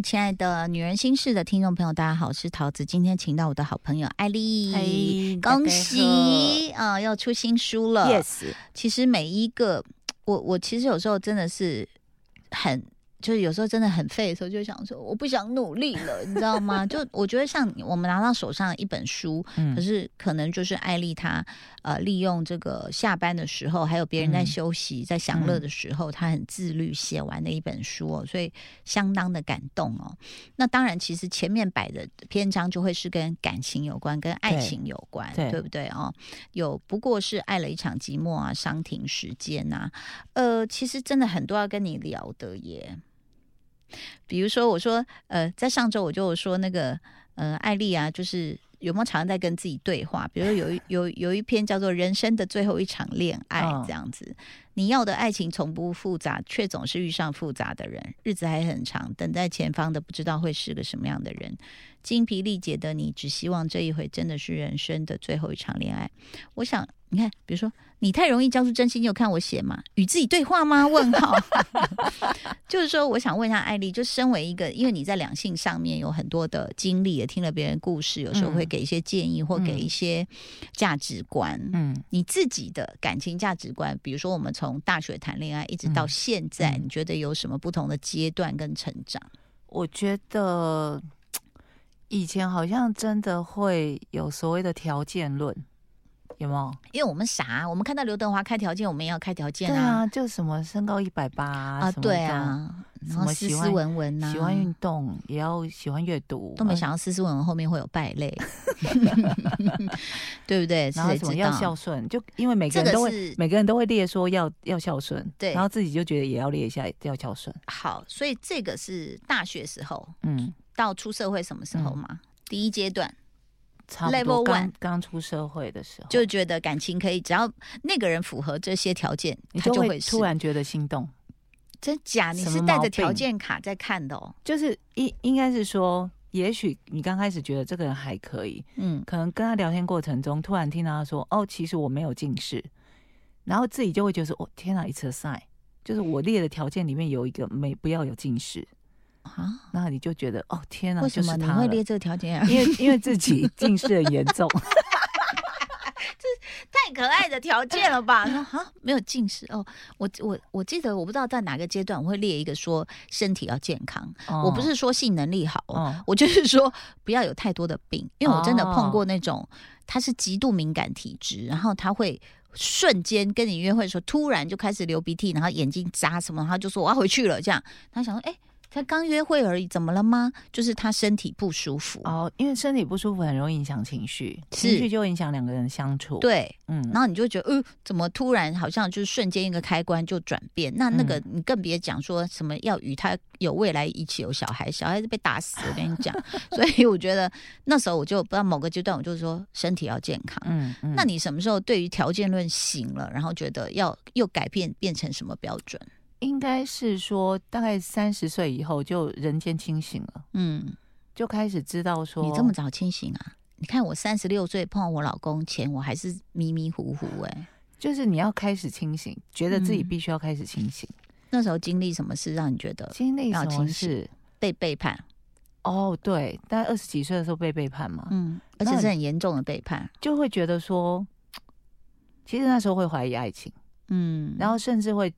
位亲爱的女人心事的听众朋友，大家好，我是桃子。今天请到我的好朋友艾丽，恭喜啊，要出新书了。Yes，其实每一个我我其实有时候真的是很。就是有时候真的很废的时候，就想说我不想努力了，你知道吗？就我觉得像我们拿到手上一本书，可是可能就是艾丽她呃利用这个下班的时候，还有别人在休息、在享乐的时候，她很自律写完的一本书哦，所以相当的感动哦。那当然，其实前面摆的篇章就会是跟感情有关、跟爱情有关，对不对哦？有不过是爱了一场寂寞啊，伤停时间呐，呃，其实真的很多要跟你聊的耶。比如说，我说，呃，在上周我就说那个，呃，艾丽啊，就是有没有常常在跟自己对话？比如说有有有一篇叫做《人生的最后一场恋爱》这样子，你要的爱情从不复杂，却总是遇上复杂的人，日子还很长，等在前方的不知道会是个什么样的人，精疲力竭的你，只希望这一回真的是人生的最后一场恋爱。我想，你看，比如说。你太容易交出真心，你有看我写吗？与自己对话吗？问号。就是说，我想问一下艾丽，就身为一个，因为你在两性上面有很多的经历，也听了别人故事，有时候会给一些建议或给一些价值观。嗯，你自己的感情价值观，比如说我们从大学谈恋爱一直到现在，你觉得有什么不同的阶段跟成长？我觉得以前好像真的会有所谓的条件论。有没有？因为我们傻，我们看到刘德华开条件，我们也要开条件啊。对啊，就什么身高一百八啊，对啊，什么斯斯文文呐，喜欢运动，也要喜欢阅读，都没想到斯斯文文后面会有败类，对不对？然后什么要孝顺，就因为每个人都会，每个人都会列说要要孝顺，对，然后自己就觉得也要列一下要孝顺。好，所以这个是大学时候，嗯，到出社会什么时候嘛？第一阶段。Level One 刚出社会的时候，就觉得感情可以，只要那个人符合这些条件，你就会突然觉得心动。真假？你是带着条件卡在看的哦。就是应应该是说，也许你刚开始觉得这个人还可以，嗯，可能跟他聊天过程中，突然听到他说：“哦，其实我没有近视。”然后自己就会觉得：“哦，天哪，It's a sign。”就是我列的条件里面有一个没不要有近视。啊，那你就觉得哦天哪，为什么你会列这个条件啊？因为因为自己近视很严重，这太可爱的条件了吧？说啊，没有近视哦。我我我记得我不知道在哪个阶段我会列一个说身体要健康。我不是说性能力好，哦我就是说不要有太多的病。因为我真的碰过那种他是极度敏感体质，然后他会瞬间跟你约会的时候突然就开始流鼻涕，然后眼睛眨什么，他就说我要回去了。这样他想说哎。才刚约会而已，怎么了吗？就是他身体不舒服哦，因为身体不舒服很容易影响情绪，情绪就影响两个人相处。对，嗯，然后你就觉得，呃，怎么突然好像就是瞬间一个开关就转变？那那个你更别讲说什么要与他有未来一起有小孩，小孩子被打死，我跟你讲。所以我觉得那时候我就不知道某个阶段，我就说身体要健康。嗯嗯，那你什么时候对于条件论醒了，然后觉得要又改变变成什么标准？应该是说，大概三十岁以后就人间清醒了，嗯，就开始知道说，你这么早清醒啊？你看我三十六岁碰到我老公前，我还是迷迷糊糊，哎，就是你要开始清醒，觉得自己必须要开始清醒。那时候经历什么事让你觉得经历什么事被背叛？哦，对，大概二十几岁的时候被背叛嘛，嗯，而且是很严重的背叛，就会觉得说，其实那时候会怀疑爱情，嗯，然后甚至会。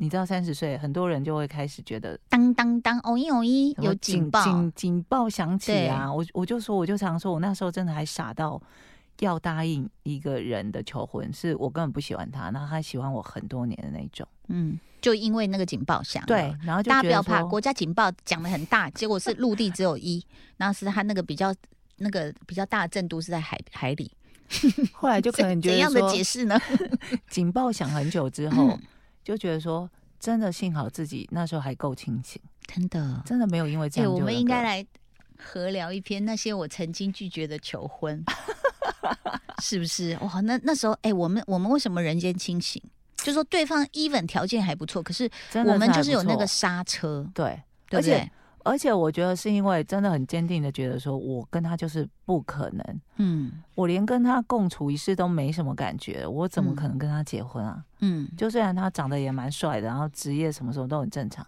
你知道三十岁，很多人就会开始觉得当当当，哦一哦一，有警报，警警报响起啊！我我就说，我就常说，我那时候真的还傻到要答应一个人的求婚，是我根本不喜欢他，然后他喜欢我很多年的那种。嗯，就因为那个警报响，对，然后大家不要怕，国家警报讲的很大，结果是陆地只有一，然后是他那个比较那个比较大的震度是在海海里。后来就可能怎样的解释呢？警报响很久之后。就觉得说，真的幸好自己那时候还够清醒，真的，真的没有因为这样。我们应该来合聊一篇那些我曾经拒绝的求婚，是不是？哇，那那时候，哎，我们我们为什么人间清醒？就说对方 even 条件还不错，可是我们就是有那个刹车，对，而且。而且我觉得是因为真的很坚定的觉得说，我跟他就是不可能。嗯，我连跟他共处一室都没什么感觉，我怎么可能跟他结婚啊？嗯，就虽然他长得也蛮帅的，然后职业什么什么都很正常，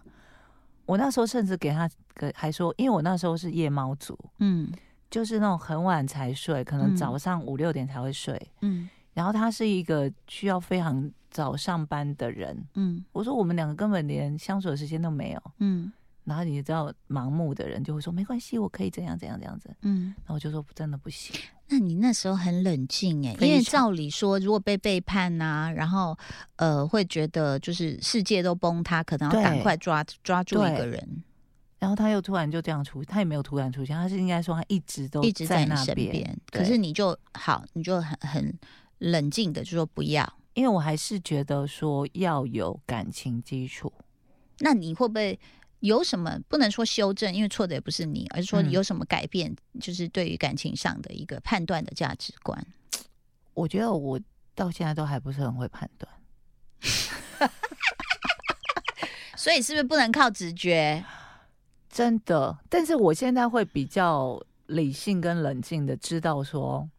我那时候甚至给他给还说，因为我那时候是夜猫族，嗯。就是那种很晚才睡，可能嗯。早上五六点才会睡。嗯。然后他是一个需要非常早上班的人，嗯。我说我们两个根本连相处的时间都没有。嗯然后你知道盲目的人就会说没关系，我可以怎样怎样怎样子。嗯，然后我就说真的不行。那你那时候很冷静哎，因为照理说，如果被背叛呐、然后呃会觉得就是世界都崩塌，可能要对赶快抓抓住一对个人，然后他又突然就这样出，他也没有突然出现，他是应该说他一直都一直在你那边。可是你就好，你就很很冷静的就说不要。因为我还是觉得说要有感情基础。那你会不会有什么不能说修正，因为错的也不是你，而是说你嗯有什么改变，就是对于感情上的一个判断的价值观？我觉得我到现在都还不是很会判断。所以是不是不能靠直觉？真的，但是我现在会比较理性跟冷静的知道说，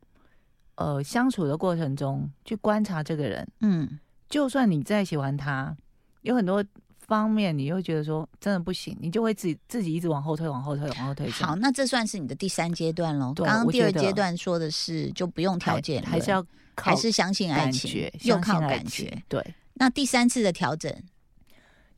呃，相处的过程中去观察这个人，嗯就算你再喜欢他，有很多方面你又觉得说真的不行，你就会自己自己一直往后退，往后退，往后退。好，，那这算是你的第三阶段喽。刚刚第二阶段说的是就不用条件还是要还是相信爱情又靠感情觉。对，那第三次的调整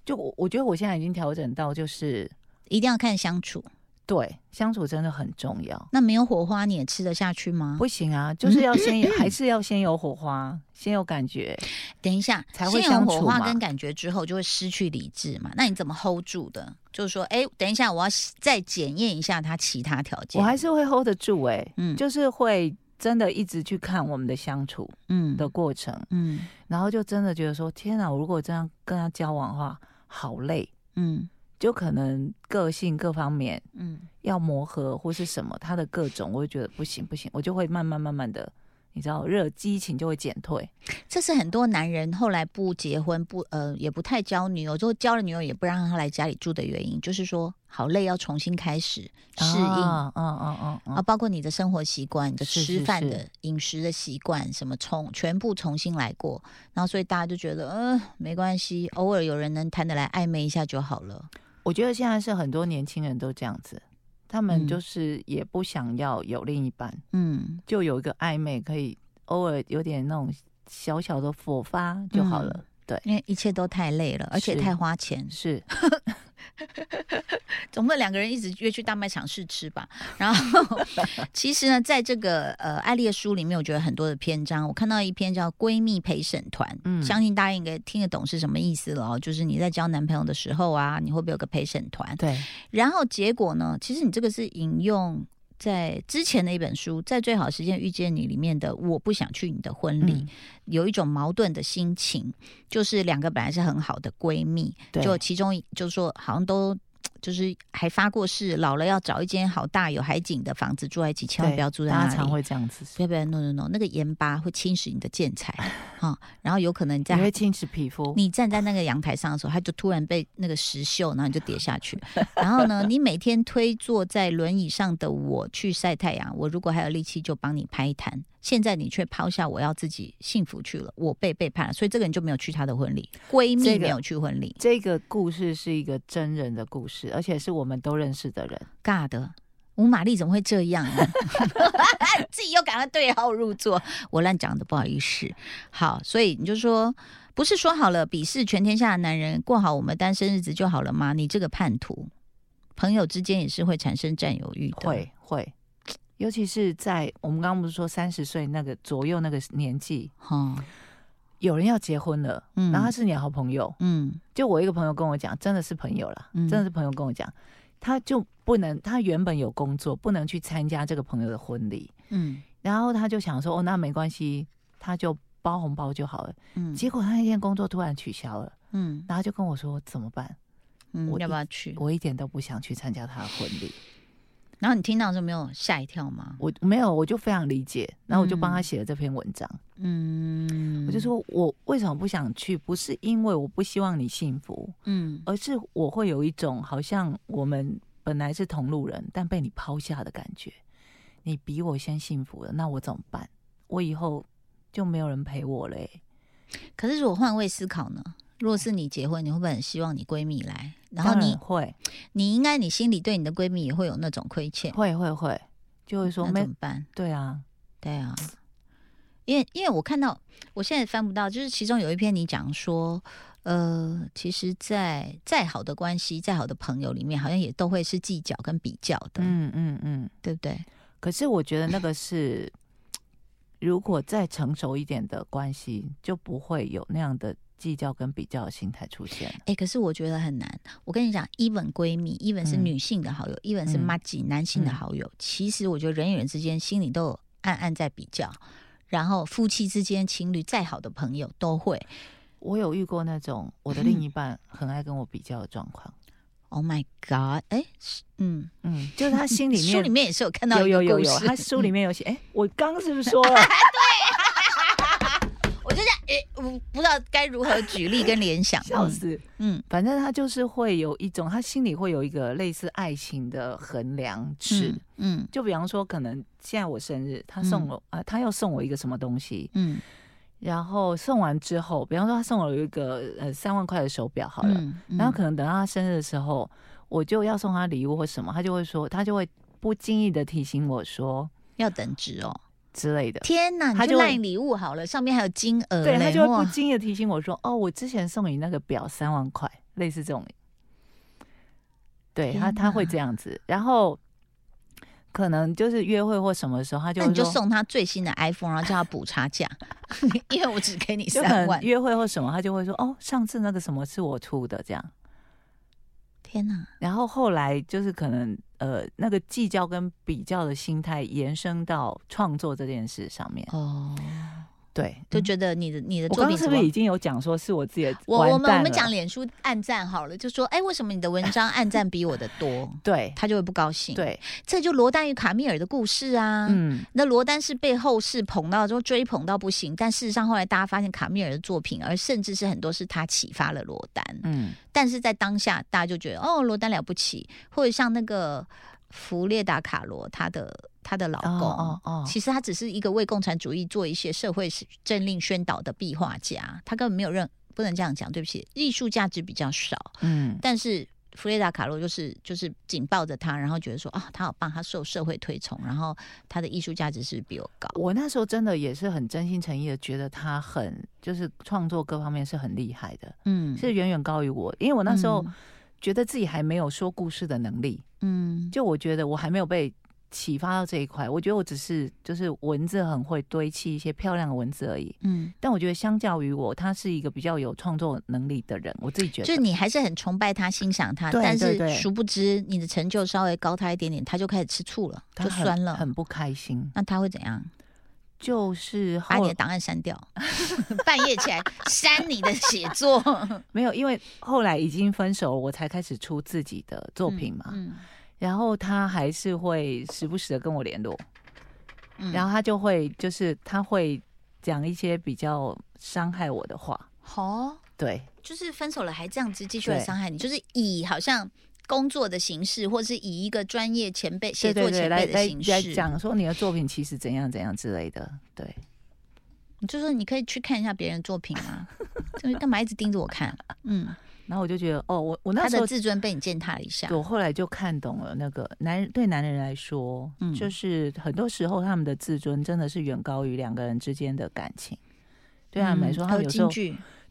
就我我觉得我现在已经调整到就是一定要看相处。对相处真的很重要。那没有火花你也吃得下去吗？不行啊，就是要先有 还是要先有火花，先有感觉。等一下，才会先有火花跟感觉之后，就会失去理智嘛？那你怎么 hold 住的？就是说，哎，等一下，我要再检验一下他其他条件。我还是会 hold 得住哎、嗯就是会真的一直去看我们的相处嗯的过程，嗯然后就真的觉得说，天哪，我如果这样跟他交往的话，好累，嗯就可能个性各方面嗯要磨合或是什么，他的各种，我就觉得不行不行，我就会慢慢慢慢的，你知道，热激情就会减退。这是很多男人后来不结婚不呃也不太交女友，之后交了女友也不让他来家里住的原因，就是说好累，要重新开始适应。啊，嗯嗯嗯啊，嗯，包括你的生活习惯、你的吃饭的饮食的习惯，什么重全部重新来过，然后所以大家就觉得，嗯、没关系，偶尔有人能谈得来暧昧一下就好了。我觉得现在是很多年轻人都这样子，他们嗯就是也不想要有另一半。嗯，就有一个暧昧，可以偶尔有点那种小小的火花就好了。对，因为一切都太累了，而且太花钱，是 总不能两个人一直约去大卖场试吃吧？然后，其实呢，在这个呃艾丽的书里面，我觉得很多的篇章，我看到一篇叫《闺蜜陪审团》，嗯相信大家应该听得懂是什么意思了哦。就是你在交男朋友的时候啊，你会不会有个陪审团？对，然后结果呢？其实你这个是引用在之前的一本书，在最好时间遇见你里面的“我不想去你的婚礼”，嗯有一种矛盾的心情，就是两个本来是很好的闺蜜，就其中一就是说好像都。就是还发过誓，老了要找一间好大有海景的房子住在一起，千万不要住在那里。大家常会这样子不要不要，no no no，那个盐巴会侵蚀你的建材哈、然后有可能你在你会侵蚀皮肤。你站在那个阳台上的时候，它就突然被那个石锈，然后你就跌下去。然后呢，你每天推坐在轮椅上的我去晒太阳，我如果还有力气就帮你拍一弹。现在你却抛下我要自己幸福去了，我被背叛了，所以这个人就没有去他的婚礼，闺蜜这个没有去婚礼，这个故事是一个真人的故事，而且是我们都认识的人。尬的。吴玛丽怎么会这样呢？自己又赶快对号入座，我乱讲的，不好意思。好，所以你就说，不是说好了，鄙视全天下的男人，过好我们单身日子就好了吗？你这个叛徒，朋友之间也是会产生占有欲的。，会会，尤其是在我们刚刚不是说三十岁那个左右那个年纪，哈，有人要结婚了，嗯然后他是你的好朋友，嗯就我一个朋友跟我讲，真的是朋友啦，嗯真的是朋友跟我讲，他就不能，他原本有工作，不能去参加这个朋友的婚礼，嗯然后他就想说，哦，那没关系，他就包红包就好了。嗯结果他那天工作突然取消了，嗯然后就跟我说怎么办？嗯，我要不要去？我一点都不想去参加他的婚礼，然后你听到的时候没有吓一跳吗？我没有，我就非常理解，然后我就帮他写了这篇文章，嗯，我就，说我为什么不想去，不是因为我不希望你幸福，嗯而是我会有一种好像我们本来是同路人，但被你抛下的感觉。你比我先幸福了，那我怎么办？我以后就没有人陪我嘞、可是如果换位思考呢？如果是你结婚，你会不会很希望你闺蜜来？然后你会，你应该你心里对你的闺蜜也会有那种亏欠，会会会，就会说那怎么办？对啊，对啊，因为因为我看到我现在翻不到，就是其中有一篇你讲说，呃，其实，在再好的关系、再好的朋友里面，好像也都会是计较跟比较的，嗯嗯嗯。对不对？可是我觉得那个是，如果再成熟一点的关系，就不会有那样的计较跟比较的心态出现。哎、可是我觉得很难。我跟你讲，even 闺蜜，even 是嗯女性的好友、e v e n 是嗯 m a g i 男性的嗯好友，其实我觉得人与人之间心里都有暗暗在比较。然后夫妻之间、情侣再好的朋友都会。我有遇过那种我的另一半很爱跟我比较的状况。Oh my God！哎，是嗯，嗯，就是他心里面 书里面也是有看到有有有有，他书里面有写。哎、我刚刚是不是说了？我就在诶，我不知道该如何举例跟联想。笑死！嗯，反正他就是会有一种，他心里会有一个类似爱情的衡量尺。嗯，嗯就比方说，可能现在我生日，他送我啊、他要送我一个什么东西，嗯，然后送完之后，比方说他送我一个呃三万块的手表好了，然后可能等到他生日的时候，我就要送他礼物或什么，他就会说，他就会不经意的提醒我说要等值哦。之类的。天哪，他就会赖礼物好了，上面还有金额对他就会不经意的提醒我说：“哦，我之前送你那个表三万块，类似这种。”对他他会这样子，然后可能就是约会或什么时候，他就那你就送他最新的 iPhone，然后叫他补差价，因为我只给你三万。约会或什么，他就会说：“哦，上次那个什么是我出的这样。天哪，”然后后来就是可能呃那个计较跟比较的心态延伸到创作这件事上面，哦，对，就嗯觉得你的你的作品是不是已经有讲说是我自己的我我们我们讲脸书暗赞好了，就说哎，为什么你的文 章暗赞比我的多？对他就会不高兴。，对，这就罗丹与卡米尔的故事啊。嗯。那罗丹是被后世捧到，就追捧到不行，但事实上后来大家发现卡米尔的作品，而甚至是很多是他启发了罗丹。嗯，但是在当下，大家就觉得哦，罗丹了不起，或者像那个弗列达卡罗，他的她的老公，哦哦。哦其实她只是一个为共产主义做一些社会政令宣导的壁画家，她根本没有任不能这样讲，对不起，艺术价值比较少，嗯，但是。弗雷达卡洛就是就是紧抱着他，然后觉得说啊，他好棒，他受社会推崇，然后他的艺术价值是比我高。我那时候真的也是很真心诚意的觉得他很就是创作各方面是很厉害的，嗯。是远远高于我，因为我那时候嗯。觉得自己还没有说故事的能力，嗯。就我觉得我还没有被启发到这一块，我觉得我只是就是文字很会堆砌一些漂亮的文字而已。嗯，但我觉得相较于我，他是一个比较有创作能力的人，我自己觉得。就是你还是很崇拜他、欣赏他，但是殊不知你的成就稍微高他一点点，他就开始吃醋了，就酸了。很不开心。那他会怎样？就是把你的档案删掉，半夜起来删你的写作 没有，因为后来已经分手了，我才开始出自己的作品嘛。嗯然后他还是会时不时的跟我联络，嗯然后他就会就是他会讲一些比较伤害我的话。哦，对就是分手了还这样子继续来伤害你，就是以好像工作的形式，或是以一个专业前辈写作前辈的形式，来讲说你的作品其实怎样怎样之类的。对，就是你可以去看一下别人作品吗？就是干嘛一直盯着我看？嗯，然后我就觉得哦，我我那时候他的自尊被你践踏了一下。我后来就看懂了，那个男人对男人来说，嗯就是很多时候他们的自尊真的是远高于两个人之间的感情。对他们来说，嗯他们有时候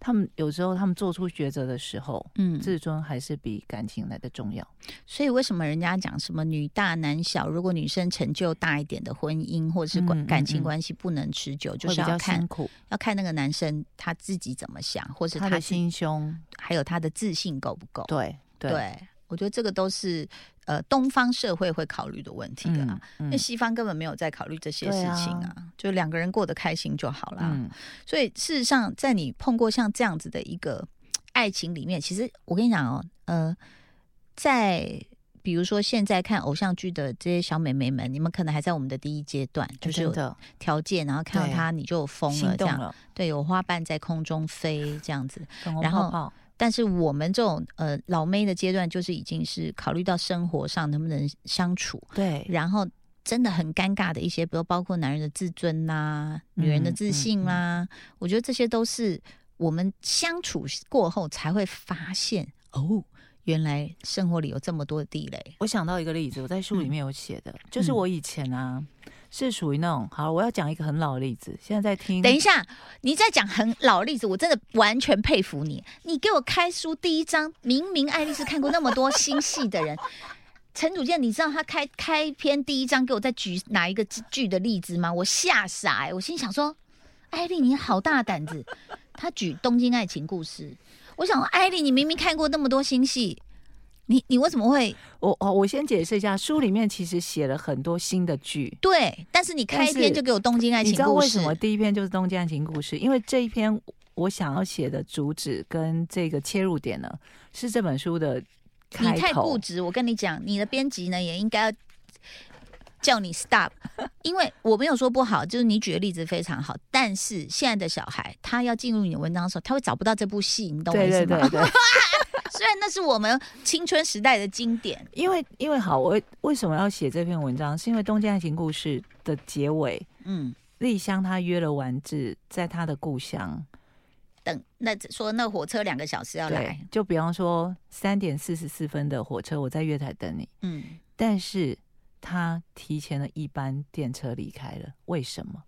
他们有时候他们做出抉择的时候，嗯，自尊还是比感情来的重要。所以为什么人家讲什么女大男小？如果女生成就大一点的婚姻或者是感情嗯关系不能持久，就是要看苦，要看那个男生他自己怎么想，或是他的心胸，还有他的自信够不够。对对，对，我觉得这个都是呃东方社会会考虑的问题的啦。嗯因为西方根本没有在考虑这些事情啊，就两个人过得开心就好啦。嗯所以事实上，在你碰过像这样子的一个爱情里面，其实我跟你讲哦，呃，在比如说现在看偶像剧的这些小美眉们，你们可能还在我们的第一阶段，就是有条件，然后看到对她你就疯了，这样，对，有花瓣在空中飞这样子。然后但是我们这种呃老妹的阶段，就是已经是考虑到生活上能不能相处，对，然后真的很尴尬的一些，比如包括男人的自尊啦、女人的自信啦，我觉得这些都是我们相处过后才会发现哦。原来生活里有这么多的地雷。我想到一个例子，我在书里面有写的，就是我以前啊是属于那种，好，我要讲一个很老的例子，现在在听。等一下，你在讲很老的例子，我真的完全佩服你。你给我开书第一章，明明爱丽丝看过那么多新戏的人。陈祖健，你知道他开开篇第一章给我再举哪一个剧的例子吗？我吓傻哎！我心想说，艾丽你好大胆子，他举《东京爱情故事》，我想说，艾丽你明明看过那么多新戏，你你为什么会？我哦我先解释一下，书里面其实写了很多新的剧，对，但是你开篇就给我《东京爱情故事》，你知道为什么第一篇就是《东京爱情故事》？因为这一篇我想要写的主旨跟这个切入点呢，是这本书的。你太固执，我跟你讲，你的编辑呢也应该要叫你 stop，因为我没有说不好，就是你举的例子非常好，但是现在的小孩他要进入你的文章的时候，他会找不到这部戏，你懂我意思吗？虽然那是我们青春时代的经典，因为因为好，我为什么要写这篇文章？是因为《东京爱情故事》的结尾，嗯，丽香她约了丸子在她的故乡。等那说那火车两个小时要来，就比方说三点四十四分的火车，我在月台等你。嗯，但是他提前了一班电车离开了，为什么？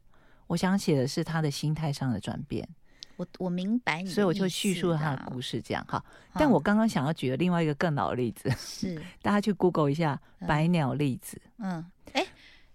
我想写的是他的心态上的转变。我我明白你，所以我就叙述他的故事，这样哈。但我刚刚想要举的另外一个更老的例子，是大家去 Google 一下百鸟例子。嗯，哎，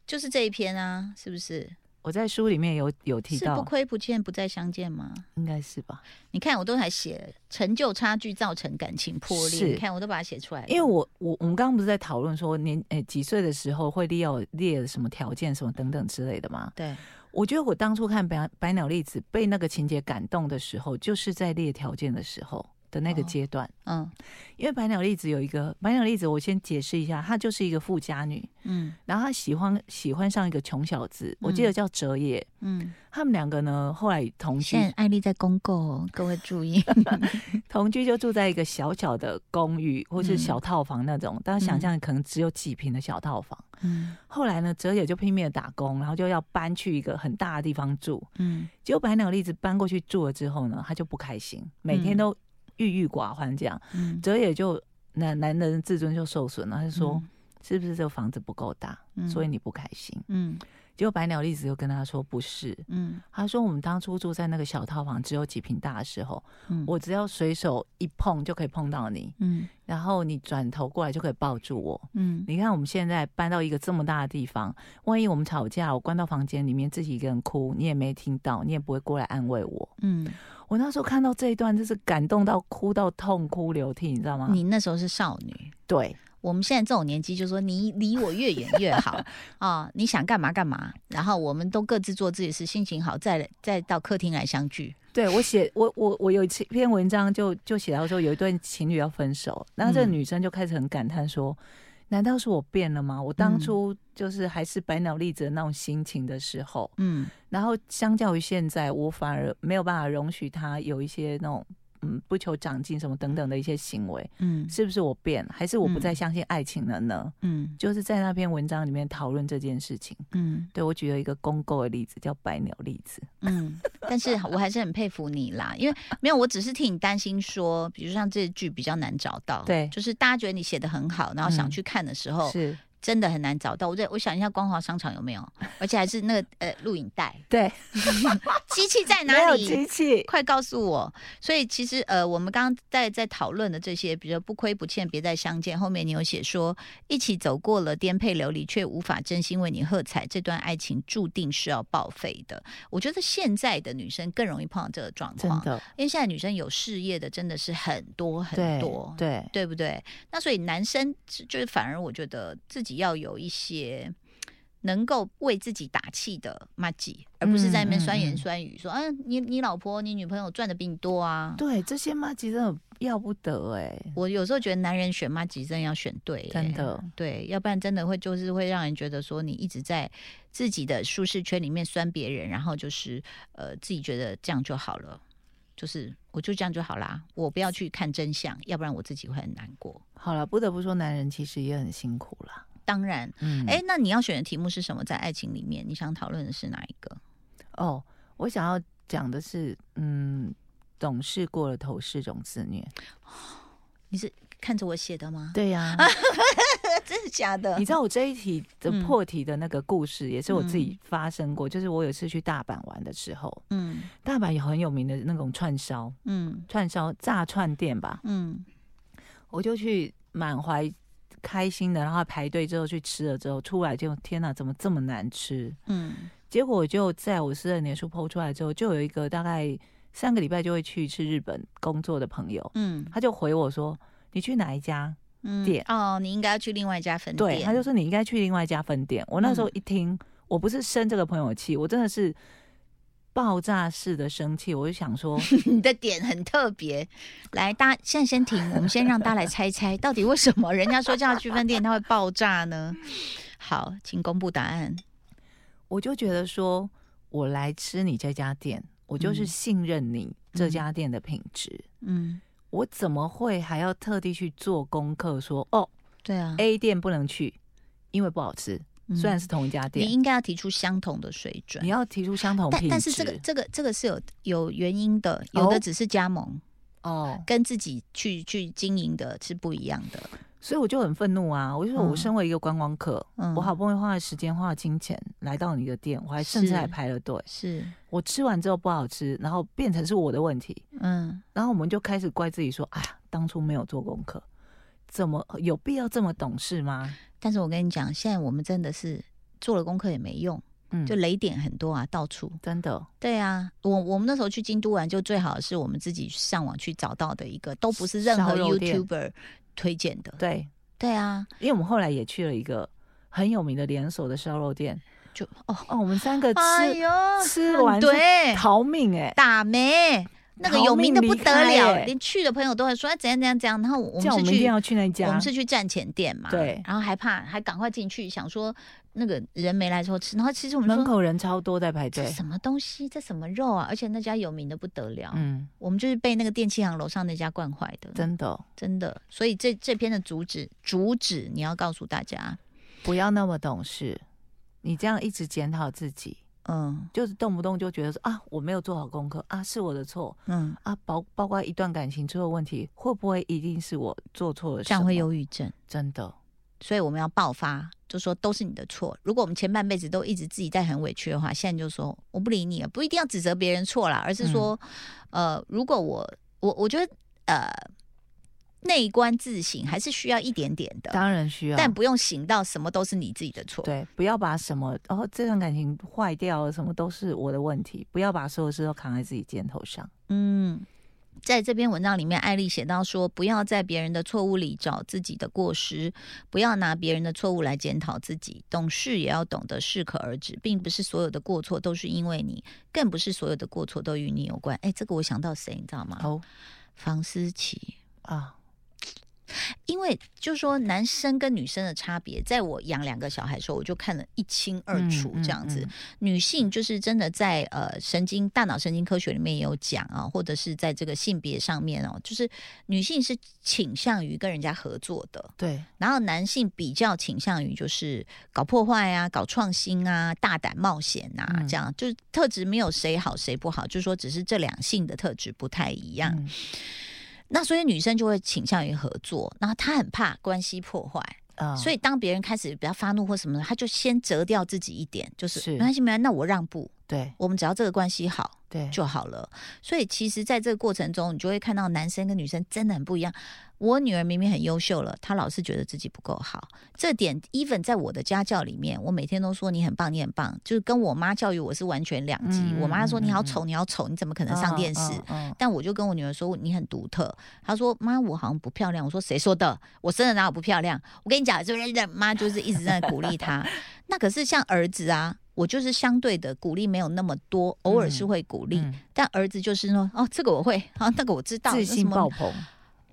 就是这一篇啊，是不是？我在书里面有有提到，不亏不欠不再相见吗？应该是吧。你看，我都还写成就差距造成感情破裂。你看，我都把它写出来。因为我我我们刚刚不是在讨论说年诶几岁的时候会列列什么条件什么等等之类的吗？对。我觉得我当初看白白鸟粒子被那个情节感动的时候，就是在列条件的时候。的那个阶段，嗯，因为白鸟粒子有一个白鸟粒子，我先解释一下，她就是一个富家女，嗯，然后她喜欢喜欢上一个穷小子，我记得叫哲野，嗯，他们两个呢后来同居，现在艾丽在公购，各位注意，同居就住在一个小小的公寓或是小套房那种，大家想象可能只有几平的小套房，嗯，后来呢，哲野就拼命的打工，然后就要搬去一个很大的地方住，嗯，结果白鸟粒子搬过去住了之后呢，她就不开心，每天都。郁郁寡欢，这样，哲也就男男人自尊就受损了。他就说：“是不是这个房子不够大，所以你不开心？”嗯。结果白鸟栗子又跟他说：“不是，嗯，他说我们当初住在那个小套房，只有几平大的时候，我只要随手一碰就可以碰到你，嗯，然后你转头过来就可以抱住我，嗯，你看我们现在搬到一个这么大的地方，万一我们吵架，我关到房间里面自己一个人哭，你也没听到，你也不会过来安慰我，嗯，我那时候看到这一段，就是感动到哭到痛哭流涕，你知道吗？你那时候是少女，对。”我们现在这种年纪，就说你离我越远越好 啊！你想干嘛干嘛，然后我们都各自做自己的事，心情好再再到客厅来相聚。对我写我我我有一篇文章就就写到说有一对情侣要分手，然后这个女生就开始很感叹说：难道是我变了吗？我当初就是还是百鸟立子那种心情的时候，嗯，然后相较于现在，我反而没有办法容许他有一些那种。嗯，不求长进什么等等的一些行为，嗯，是不是我变，还是我不再相信爱情了呢？嗯，就是在那篇文章里面讨论这件事情。嗯，对我举了一个公购的例子，叫白鸟例子。嗯，但是 我还是很佩服你啦，因为没有，我只是替你担心说，比如像这句比较难找到，对，就是大家觉得你写的很好，然后想去看的时候是。真的很难找到，我在我想一下，光华商场有没有？而且还是那个呃录影带。对，机器在哪里？机器，快告诉我！所以其实呃，我们刚刚在在讨论的这些，比如说不亏不欠，别再相见。后面你有写说，一起走过了颠沛流离，却无法真心为你喝彩，这段爱情注定是要报废的。我觉得现在的女生更容易碰到这个状况，真的，因为现在女生有事业的真的是很多很多，对对不对？那所以男生就是反而我觉得自己。要有一些能够为自己打气的妈吉，而不是在那边酸言酸语说：“嗯，你你老婆、你女朋友赚的比你多啊。”对，这些妈吉真的要不得哎。我有时候觉得男人选妈吉真的要选对，真的对，要不然真的会就是会让人觉得说你一直在自己的舒适圈里面酸别人，然后就是呃自己觉得这样就好了，就是我就这样就好啦，我不要去看真相，要不然我自己会很难过。好了，不得不说，男人其实也很辛苦了。当然，嗯，哎，那你要选的题目是什么？在爱情里面，你想讨论的是哪一个？哦，我想要讲的是，嗯，懂事过了头是种自虐。你是看着我写的吗？对呀，真的假的？你知道我这一题的破题的那个故事，也是我自己发生过。就是我有一次去大阪玩的时候，嗯，大阪有很有名的那种串烧，嗯，串烧炸串店吧，嗯，我就去满怀开心的，然后排队之后去吃了之后，出来就天哪，怎么这么难吃？嗯，结果我就在我私人年书剖出来之后，就有一个大概三个礼拜就会去一次日本工作的朋友，嗯，他就回我说。你去哪一家店？哦，你应该要去另外一家分店。对，他就说你应该去另外一家分店。我那时候一听，我不是生这个朋友气，我真的是爆炸式的生气。我就想说，你的点很特别。来，大家现在先停，我们先让大家来猜猜，到底为什么人家说叫他去分店，它会爆炸呢？好，请公布答案。我就觉得说，我来吃你这家店，我就是信任你这家店的品质。嗯。我怎么会还要特地去做功课？说哦，对啊，A 店不能去，因为不好吃。虽然是同一家店，你应该要提出相同的水准。你要提出相同品质，但是这个这个这个是有有原因的，有的只是加盟哦，跟自己去去经营的是不一样的。所以我就很愤怒啊！我就说，我身为一个观光客，我好不容易花了时间、花了金钱来到你的店，我还甚至还排了队。是我吃完之后不好吃，然后变成是我的问题。嗯，然后我们就开始怪自己说：“哎呀，当初没有做功课，怎么有必要这么懂事吗？”但是我跟你讲，现在我们真的是做了功课也没用，嗯，就雷点很多啊，到处真的。对啊，我我们那时候去京都玩，就最好是我们自己上网去找到的一个，都不是任何 YouTuber。推荐的，对对啊，因为我们后来也去了一个很有名的连锁的烧肉店，就哦哦，我们三个吃吃完对逃命哎，打没那个有名的不得了，连去的朋友都会说怎样怎样怎样，然后我们是去要去那家，我们是去站前店嘛，对，然后还怕还赶快进去，想说。那个人没来之后吃，然后其实我们门口人超多在排队。什么东西？这什么肉啊？而且那家有名的不得了。嗯，我们就是被那个电器行楼上那家惯坏的。真的，真的。所以这这篇的主旨，主旨你要告诉大家，不要那么懂事。你这样一直检讨自己，嗯，就是动不动就觉得说啊，我没有做好功课啊，是我的错。嗯啊，包包括一段感情出了问题，会不会一定是我做错了？这样会忧郁症，真的。所以我们要爆发，就说都是你的错。如果我们前半辈子都一直自己在很委屈的话，现在就说我不理你了，不一定要指责别人错啦，而是说，呃，如果我我我觉得呃内观自省还是需要一点点的，当然需要，但不用醒到什么都是你自己的错。对，不要把什么哦这段感情坏掉了，什么都是我的问题，不要把所有事都扛在自己肩头上。嗯。在这篇文章里面，艾丽写到说：“不要在别人的错误里找自己的过失，不要拿别人的错误来检讨自己。懂事也要懂得适可而止，并不是所有的过错都是因为你，更不是所有的过错都与你有关。”哎，这个我想到谁，你知道吗？哦，房思琪啊。因为就是说，男生跟女生的差别，在我养两个小孩的时候，我就看得一清二楚。这样子，女性就是真的在呃神经大脑神经科学里面也有讲啊，或者是在这个性别上面哦，就是女性是倾向于跟人家合作的，对。然后男性比较倾向于就是搞破坏啊、搞创新啊、大胆冒险啊，这样就是特质没有谁好谁不好，就是说只是这两性的特质不太一样。那所以女生就会倾向于合作，然后她很怕关系破坏，所以当别人开始比较发怒或什么的，她就先折掉自己一点，就是没关系，没关系，那我让步，对，我们只要这个关系好，对就好了。所以其实在这个过程中，你就会看到男生跟女生真的很不一样。我女儿明明很优秀了，她老是觉得自己不够好。这点，even 在我的家教里面，我每天都说你很棒，你很棒，就是跟我妈教育我是完全两极。我妈说你好丑，你好丑，你怎么可能上电视？但我就跟我女儿说你很独特。她说妈，我好像不漂亮。我说谁说的？我生的哪有不漂亮？我跟你讲，就是妈就是一直在鼓励她。那可是像儿子啊，我就是相对的鼓励没有那么多，偶尔是会鼓励。但儿子就是说哦，这个我会，啊，那个我知道，自信爆棚。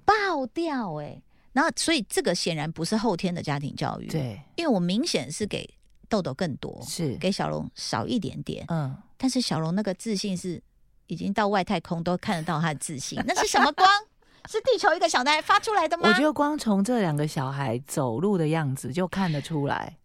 爆掉哎，然后所以这个显然不是后天的家庭教育，对，因为我明显是给豆豆更多，是。给小龙少一点点，嗯，但是小龙那个自信是已经到外太空都看得到他的自信，那是什么光？是地球一个小男孩发出来的吗？我觉得光从这两个小孩走路的样子就看得出来，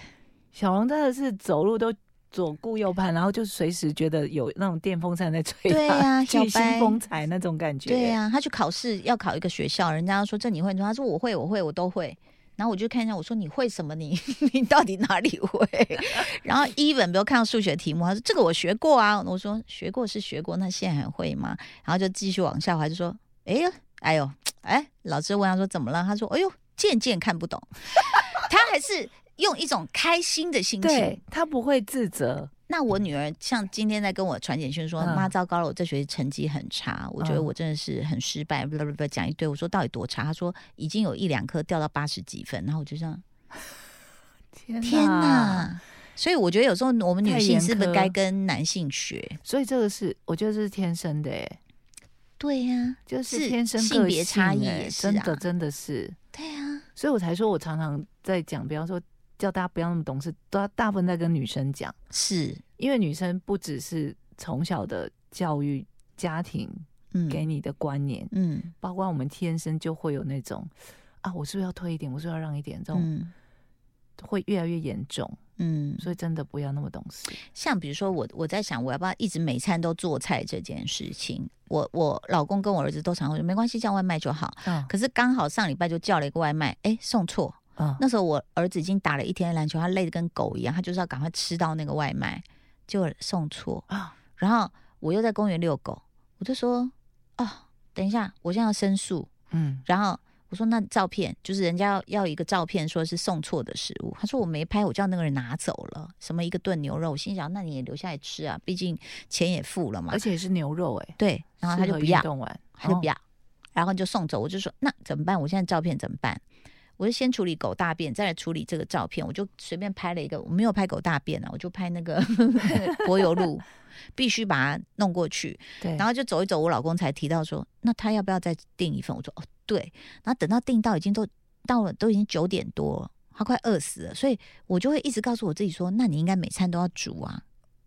小龙真的是走路都左顾右盼，然后就随时觉得有那种电风扇在吹，对呀，小巨星风采那种感觉。对呀、他去考试要考一个学校，人家说这你会，他说我会，我会，我都会。然后我就看一下，我说你会什么你？你到底哪里会？然后 even 比如看到数学题目，他说这个我学过啊。我说学过是学过，那现在还会吗？然后就继续往下滑，就说哎呀，哎呦，哎，老师问他说怎么了？他说哎呦，渐渐看不懂。他还是用一种开心的心情对，他不会自责，那我女儿像今天在跟我传简讯说：“嗯妈，糟糕了，我这学期成绩很差，我觉得嗯我真的是很失败。”不不不，讲一堆。我说到底多差？她说已经有一两科掉到八十几分，然后我就这样，天天哪！所以我觉得有时候我们女性是不是该跟男性学？所以这个是我觉得这是天生的，哎，对呀、就是是天生性别差异也是啊真的真的是，对呀、所以我才说我常常在讲，比方说叫大家不要那么懂事，大大部分在跟女生讲，是，因为女生不只是从小的教育、家庭嗯，给你的观念，嗯包括我们天生就会有那种啊，我是不是要退一点，我是不是要让一点，这种嗯会越来越严重，嗯，所以真的不要那么懂事。像比如说我我在想，我要不要一直每餐都做菜这件事情？我我老公跟我儿子都常会说没关系，叫外卖就好。嗯可是刚好上礼拜就叫了一个外卖，哎，送错。嗯，那时候我儿子已经打了一天的篮球，他累得跟狗一样，他就是要赶快吃到那个外卖，就送错。啊，然后我又在公园遛狗，我就说，哦，等一下，我现在要申诉。嗯，然后我说那照片就是人家要要一个照片，说是送错的食物。他说我没拍，我叫那个人拿走了，什么一个炖牛肉。我心想，那你也留下来吃啊，毕竟钱也付了嘛而。且是牛肉哎、对，然后他就不要他就不要，然后就送走。我就说那怎么办？我现在照片怎么办？我就先处理狗大便，再来处理这个照片。我就随便拍了一个，我没有拍狗大便啊，我就拍那个 柏油路，必须把它弄过去。对，然后就走一走，我老公才提到说，那他要不要再订一份？我说哦，对。然后等到订到已经都到了，都已经九点多了，他快饿死了，所以我就会一直告诉我自己说，那你应该每餐都要煮啊。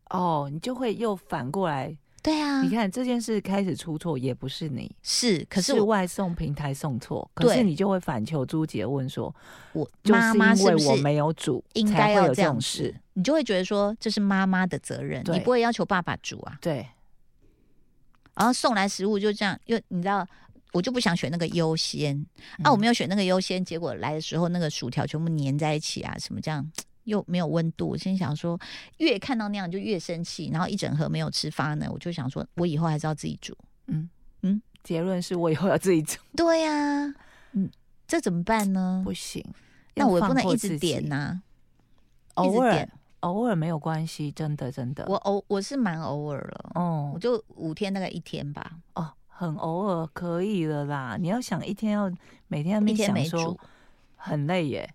哦，你就会又反过来，对啊，你看这件事开始出错也不是你，是，可是是外送平台送错，可是你就会反求诸己地问说，我就是妈妈因为我是不是没有煮，应该要这这样事，？你就会觉得说这是妈妈的责任，你不会要求爸爸煮啊。对，然后送来食物就这样，因为你知道。我就不想选那个优先啊，嗯我没有选那个优先，结果来的时候那个薯条全部粘在一起啊，什么这样又没有温度。我心想说，越看到那样就越生气，然后一整盒没有吃发呢，我就想说，我以后还是要自己煮。嗯嗯嗯，结论是我以后要自己煮，对呀、嗯，这怎么办呢？不行，那我也不能一直点呐、偶尔偶尔没有关系，真的真的，我偶我是蛮偶尔了，哦我就五天大概一天吧，哦，很偶尔可以了啦。你要想一天要每天在那边一天没煮。很累耶，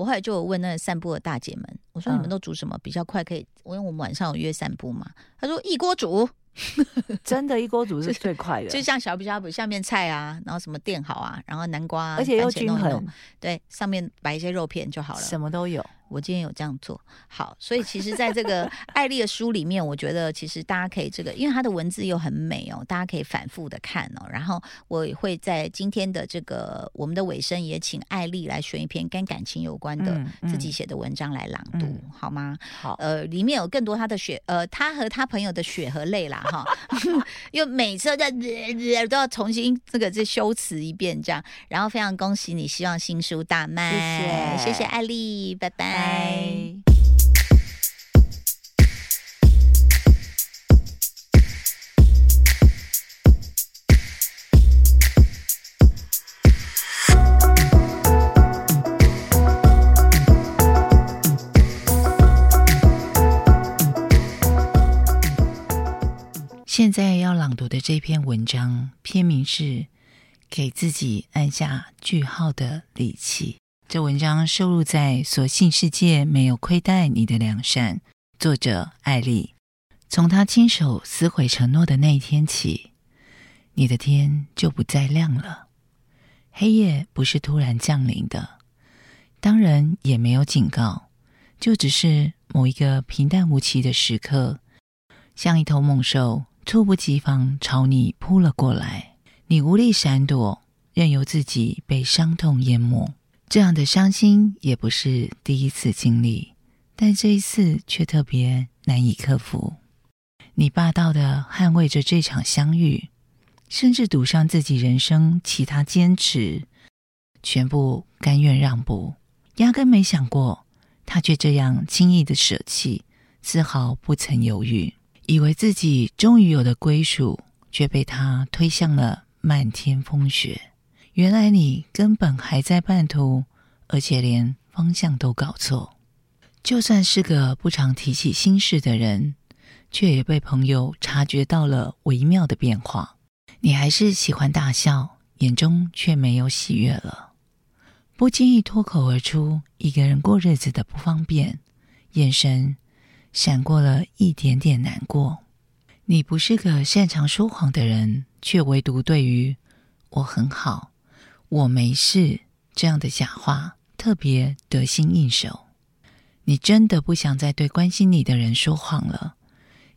我后来就有问那个散步的大姐们，我说你们嗯都煮什么比较快可以？因为我们晚上有约散步嘛，她说一锅煮，真的一锅煮是最快的，就像小比小比下面菜啊，然后什么垫好啊，然后南瓜、啊，而且又均衡弄一弄对，上面摆一些肉片就好了。什么都有。我今天有这样做。好，所以其实在这个 艾丽的书里面，我觉得其实大家可以这个，因为她的文字又很美哦，大家可以反复的看哦。然后我也会在今天的这个我们的尾声，也请艾丽来选一篇跟感情有关的嗯自己写的文章来朗读，嗯好吗？好，呃，里面有更多她的血，呃，她和她朋友的血和泪啦，哈，因为每次都在、呃都要重新这个这修辞一遍，这样，然后非常恭喜你，希望新书大卖，谢谢。谢谢艾丽，拜拜。拜。现在要朗读的这篇文章，篇名是《给自己按下句号的力气》。这文章收录在《所幸世界没有亏待你的良善》，作者艾丽。从他亲手撕毁承诺的那一天起，你的天就不再亮了。黑夜不是突然降临的，当然也没有警告，就只是某一个平淡无奇的时刻，像一头猛兽猝不及防朝你扑了过来，你无力闪躲，任由自己被伤痛淹没。这样的伤心也不是第一次经历，但这一次却特别难以克服。你霸道的捍卫着这场相遇，甚至赌上自己人生其他坚持，全部甘愿让步，压根没想过他却这样轻易的舍弃，丝毫不曾犹豫，以为自己终于有了归属，却被他推向了漫天风雪。原来你根本还在半途，而且连方向都搞错。就算是个不常提起心事的人，却也被朋友察觉到了微妙的变化。你还是喜欢大笑，眼中却没有喜悦了。不经意脱口而出一个人过日子的不方便，眼神闪过了一点点难过。你不是个擅长说谎的人，却唯独对于“我很好，我没事”这样的假话特别得心应手。你真的不想再对关心你的人说谎了，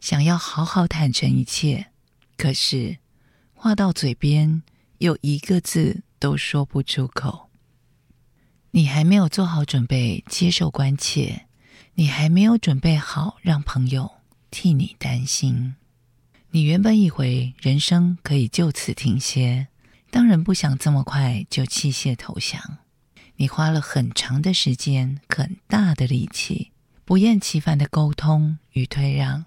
想要好好坦诚一切，可是话到嘴边又一个字都说不出口。你还没有做好准备接受关切，你还没有准备好让朋友替你担心。你原本以为人生可以就此停歇，当然不想这么快就弃械投降。你花了很长的时间、很大的力气，不厌其烦的沟通与退让，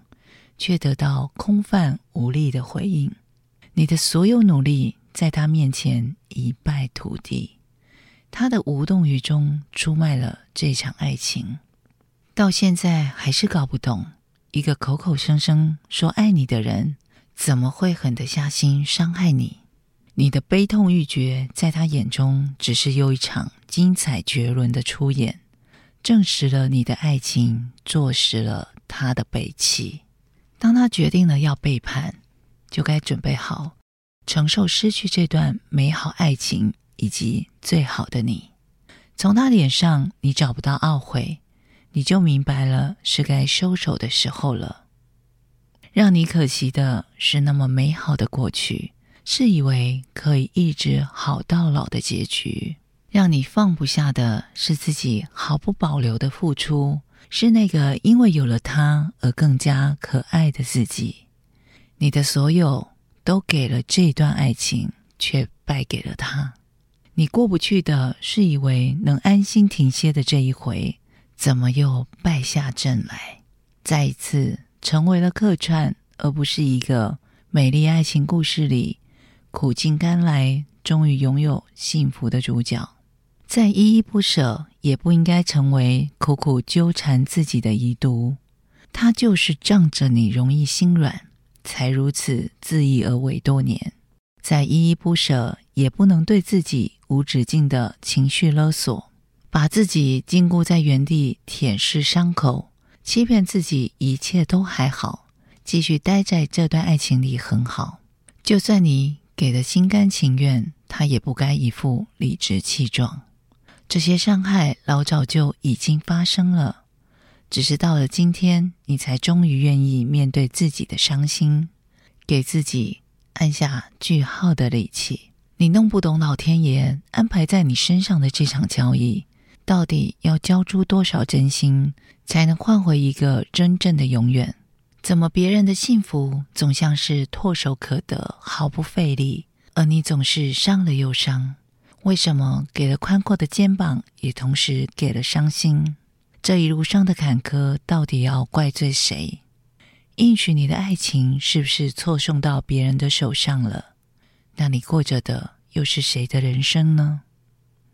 却得到空泛无力的回应。你的所有努力在他面前一败涂地，他的无动于衷出卖了这场爱情。到现在还是搞不懂，一个口口声声说爱你的人，怎么会狠得下心伤害你？你的悲痛欲绝，在他眼中只是又一场精彩绝伦的出演，证实了你的爱情，坐实了他的背弃。当他决定了要背叛，就该准备好承受失去这段美好爱情以及最好的你。从他脸上，你找不到懊悔，你就明白了是该收手的时候了。让你可惜的是那么美好的过去。是以为可以一直好到老的结局，让你放不下的是自己毫不保留的付出，是那个因为有了他而更加可爱的自己。你的所有都给了这段爱情，却败给了他。你过不去的是以为能安心停歇的这一回，怎么又败下阵来？再一次成为了客串，而不是一个美丽爱情故事里。苦尽甘来，终于拥有幸福的主角，再依依不舍，也不应该成为苦苦纠缠自己的遗毒。他就是仗着你容易心软，才如此恣意而为多年。再依依不舍，也不能对自己无止境的情绪勒索，把自己禁锢在原地舔舐伤口，欺骗自己一切都还好，继续待在这段爱情里很好。就算你。给的心甘情愿，他也不该一副理直气壮。这些伤害老早就已经发生了，只是到了今天，你才终于愿意面对自己的伤心，给自己按下句号的力气。你弄不懂老天爷安排在你身上的这场交易，到底要交出多少真心，才能换回一个真正的永远？怎么别人的幸福总像是唾手可得，毫不费力，而你总是伤了又伤？为什么给了宽阔的肩膀，也同时给了伤心？这一路上的坎坷，到底要怪罪谁？应许你的爱情是不是错送到别人的手上了？那你过着的又是谁的人生呢？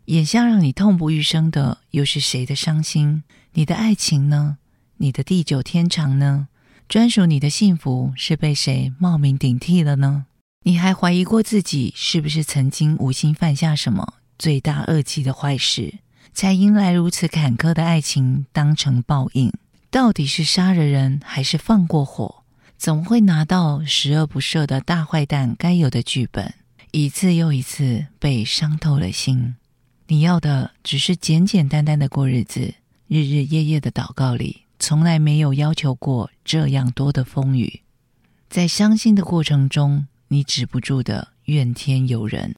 眼下让你痛不欲生的又是谁的伤心？你的爱情呢？你的地久天长呢？专属你的幸福是被谁冒名顶替了呢？你还怀疑过自己是不是曾经无心犯下什么罪大恶极的坏事，才迎来如此坎坷的爱情当成报应？到底是杀了人还是放过火？怎么会拿到十恶不赦的大坏蛋该有的剧本？一次又一次被伤透了心。你要的只是简简单单的过日子，日日夜夜的祷告里。从来没有要求过这样多的风雨，在伤心的过程中，你止不住的怨天尤人。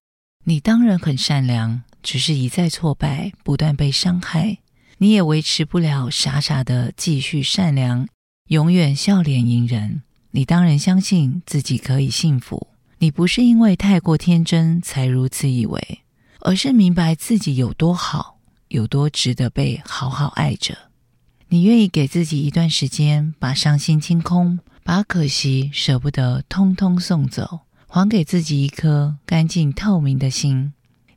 你当然很善良，只是一再挫败，不断被伤害，你也维持不了傻傻的继续善良，永远笑脸迎人。你当然相信自己可以幸福，你不是因为太过天真才如此以为，而是明白自己有多好，有多值得被好好爱着。你愿意给自己一段时间，把伤心清空，把可惜舍不得通通送走。还给自己一颗干净透明的心，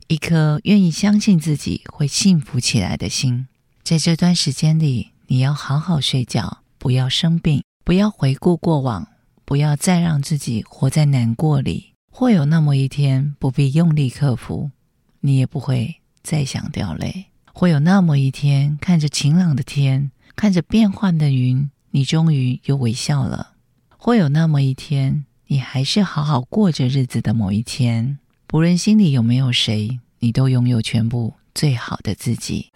一颗愿意相信自己会幸福起来的心。在这段时间里，你要好好睡觉，不要生病，不要回顾过往，不要再让自己活在难过里。会有那么一天，不必用力克服，你也不会再想掉泪。会有那么一天，看着晴朗的天，看着变幻的云，你终于又微笑了。会有那么一天。你还是好好过着日子的某一天，不论心里有没有谁，你都拥有全部最好的自己。